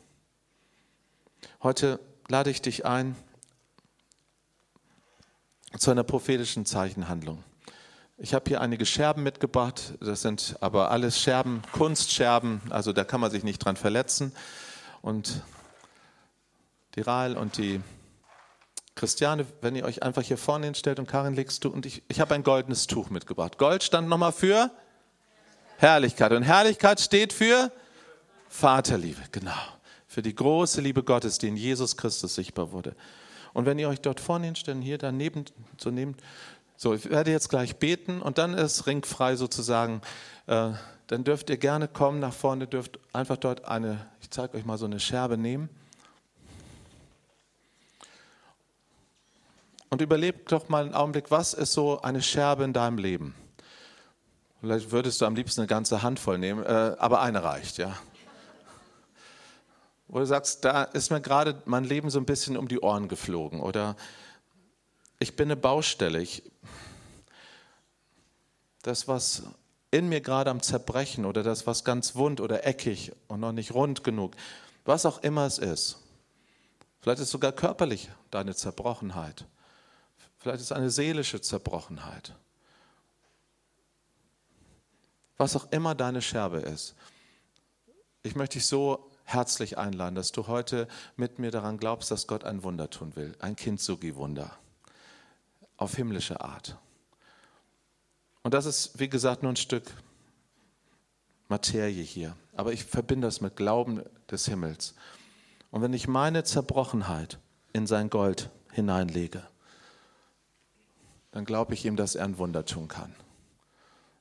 Heute lade ich dich ein zu einer prophetischen Zeichenhandlung. Ich habe hier einige Scherben mitgebracht. Das sind aber alles Scherben, Kunstscherben, also da kann man sich nicht dran verletzen. Und die Rahl und die Christiane, wenn ihr euch einfach hier vorne hinstellt und Karin legst du und ich, ich habe ein goldenes Tuch mitgebracht. Gold stand nochmal für Herrlichkeit und Herrlichkeit steht für Vaterliebe, genau. Für die große Liebe Gottes, die in Jesus Christus sichtbar wurde. Und wenn ihr euch dort vorne hinstellt, hier daneben so nehmt, so, ich werde jetzt gleich beten und dann ist ringfrei sozusagen. Äh, dann dürft ihr gerne kommen nach vorne, dürft einfach dort eine, ich zeige euch mal so eine Scherbe nehmen. Und überlebt doch mal einen Augenblick, was ist so eine Scherbe in deinem Leben? Vielleicht würdest du am liebsten eine ganze Handvoll nehmen, äh, aber eine reicht, ja. Wo du sagst, da ist mir gerade mein Leben so ein bisschen um die Ohren geflogen oder ich bin eine Baustelle. Ich, das, was in mir gerade am Zerbrechen oder das, was ganz wund oder eckig und noch nicht rund genug, was auch immer es ist. Vielleicht ist sogar körperlich deine Zerbrochenheit. Vielleicht ist eine seelische Zerbrochenheit. Was auch immer deine Scherbe ist. Ich möchte dich so herzlich einladen, dass du heute mit mir daran glaubst, dass Gott ein Wunder tun will. Ein Kintsugi-Wunder. Auf himmlische Art. Und das ist, wie gesagt, nur ein Stück Materie hier. Aber ich verbinde das mit Glauben des Himmels. Und wenn ich meine Zerbrochenheit in sein Gold hineinlege, dann glaube ich ihm, dass er ein Wunder tun kann.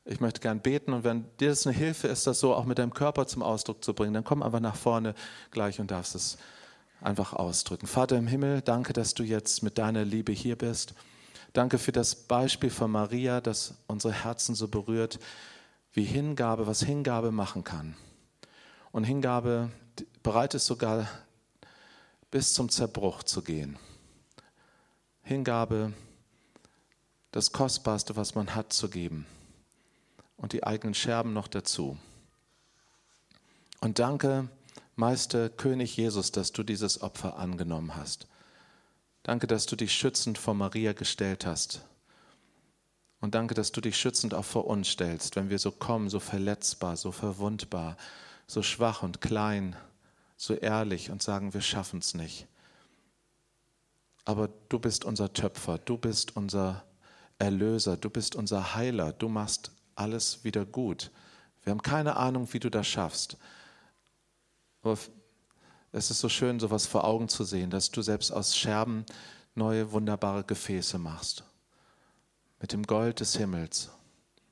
Ich möchte gern beten und wenn dir das eine Hilfe ist, das so auch mit deinem Körper zum Ausdruck zu bringen, dann komm einfach nach vorne gleich und darfst es einfach ausdrücken. Vater im Himmel, danke, dass du jetzt mit deiner Liebe hier bist. Danke für das Beispiel von Maria, das unsere Herzen so berührt, wie Hingabe, was Hingabe machen kann. Und Hingabe bereit ist sogar bis zum Zerbruch zu gehen. Hingabe das Kostbarste, was man hat, zu geben. Und die eigenen Scherben noch dazu. Und danke, Meister König Jesus, dass du dieses Opfer angenommen hast. Danke, dass du dich schützend vor Maria gestellt hast. Und danke, dass du dich schützend auch vor uns stellst, wenn wir so kommen, so verletzbar, so verwundbar, so schwach und klein, so ehrlich und sagen, wir schaffen es nicht. Aber du bist unser Töpfer, du bist unser Erlöser, du bist unser Heiler, du machst alles wieder gut. Wir haben keine Ahnung, wie du das schaffst. Aber es ist so schön, sowas vor Augen zu sehen, dass du selbst aus Scherben neue, wunderbare Gefäße machst. Mit dem Gold des Himmels.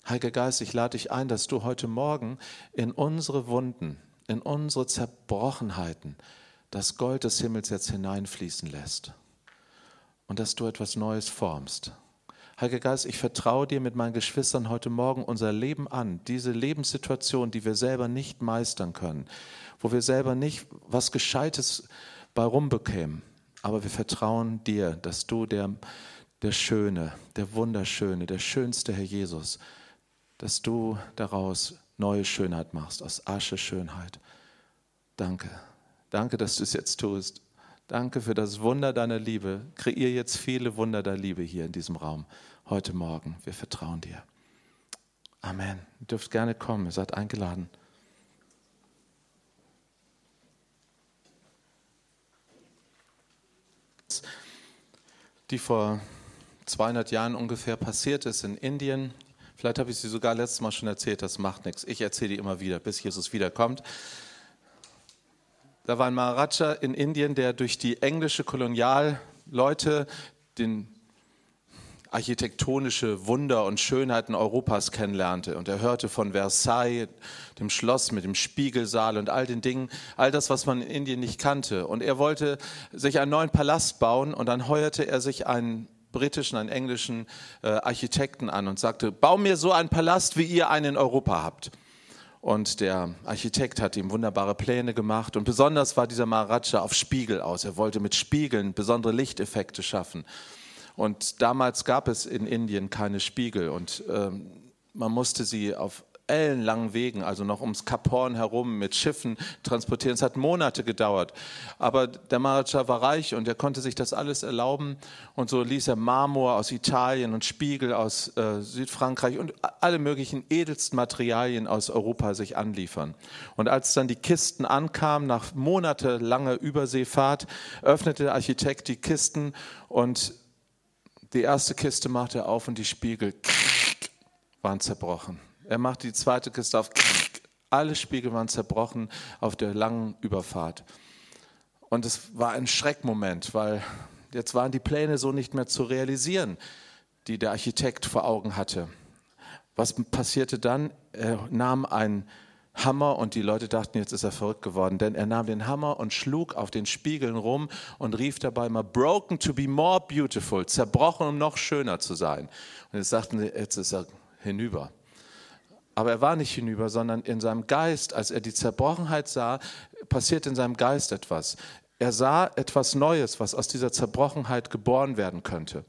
Heiliger Geist, ich lade dich ein, dass du heute Morgen in unsere Wunden, in unsere Zerbrochenheiten das Gold des Himmels jetzt hineinfließen lässt. Und dass du etwas Neues formst. Heiliger Geist, ich vertraue dir mit meinen Geschwistern heute Morgen unser Leben an, diese Lebenssituation, die wir selber nicht meistern können, wo wir selber nicht was Gescheites bei rumbekämen. Aber wir vertrauen dir, dass du der, der Schöne, der Wunderschöne, der schönste Herr Jesus, dass du daraus neue Schönheit machst, aus Asche Schönheit. Danke. Danke, dass du es jetzt tust. Danke für das Wunder deiner Liebe. Kreier jetzt viele Wunder der Liebe hier in diesem Raum heute Morgen. Wir vertrauen dir. Amen. Ihr dürft gerne kommen. Ihr seid eingeladen. Die vor 200 Jahren ungefähr passiert ist in Indien. Vielleicht habe ich sie sogar letztes Mal schon erzählt, das macht nichts. Ich erzähle die immer wieder, bis Jesus wiederkommt. Da war ein Maharaja in Indien, der durch die englische Kolonialleute den architektonische Wunder und Schönheiten Europas kennenlernte. Und er hörte von Versailles, dem Schloss mit dem Spiegelsaal und all den Dingen, all das, was man in Indien nicht kannte. Und er wollte sich einen neuen Palast bauen und dann heuerte er sich einen britischen, einen englischen äh, Architekten an und sagte, bau mir so einen Palast, wie ihr einen in Europa habt. Und der Architekt hat ihm wunderbare Pläne gemacht. Und besonders war dieser Maharaja auf Spiegel aus. Er wollte mit Spiegeln besondere Lichteffekte schaffen. Und damals gab es in Indien keine Spiegel und ähm, man musste sie auf ellenlangen Wegen, also noch ums Kap Horn herum mit Schiffen transportieren. Es hat Monate gedauert. Aber der Maharaja war reich und er konnte sich das alles erlauben. Und so ließ er Marmor aus Italien und Spiegel aus äh, Südfrankreich und alle möglichen edelsten Materialien aus Europa sich anliefern. Und als dann die Kisten ankamen, nach monatelanger Überseefahrt, öffnete der Architekt die Kisten und die erste Kiste machte er auf und die Spiegel waren zerbrochen. Er macht die zweite Kiste auf. Alle Spiegel waren zerbrochen auf der langen Überfahrt. Und es war ein Schreckmoment, weil jetzt waren die Pläne so nicht mehr zu realisieren, die der Architekt vor Augen hatte. Was passierte dann? Er nahm einen Hammer und die Leute dachten, jetzt ist er verrückt geworden, denn er nahm den Hammer und schlug auf den Spiegeln rum und rief dabei mal, broken to be more beautiful, zerbrochen, um noch schöner zu sein. Und jetzt sagten sie, jetzt ist er hinüber. Aber er war nicht hinüber, sondern in seinem Geist, als er die Zerbrochenheit sah, passiert in seinem Geist etwas. Er sah etwas Neues, was aus dieser Zerbrochenheit geboren werden könnte.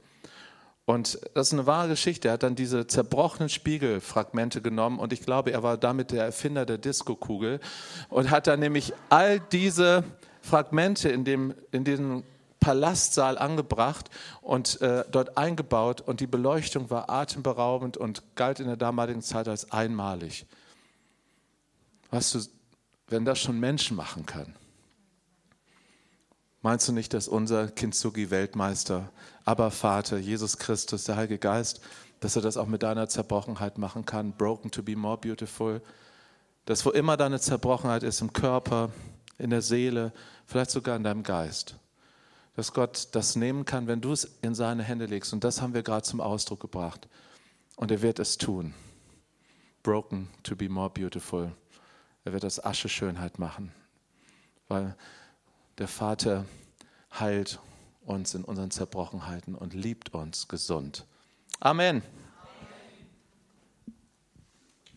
Und das ist eine wahre Geschichte. Er hat dann diese zerbrochenen Spiegelfragmente genommen und ich glaube, er war damit der Erfinder der Diskokugel und hat dann nämlich all diese Fragmente in, dem, in diesem Palastsaal angebracht und äh, dort eingebaut und die Beleuchtung war atemberaubend und galt in der damaligen Zeit als einmalig. Weißt du, wenn das schon Menschen machen können, meinst du nicht, dass unser Kintsugi Weltmeister, aber Vater, Jesus Christus, der Heilige Geist, dass er das auch mit deiner Zerbrochenheit machen kann, broken to be more beautiful, dass wo immer deine Zerbrochenheit ist, im Körper, in der Seele, vielleicht sogar in deinem Geist, dass Gott das nehmen kann, wenn du es in seine Hände legst. Und das haben wir gerade zum Ausdruck gebracht. Und er wird es tun. Broken to be more beautiful. Er wird das Asche Schönheit machen. Weil der Vater heilt uns in unseren Zerbrochenheiten und liebt uns gesund. Amen.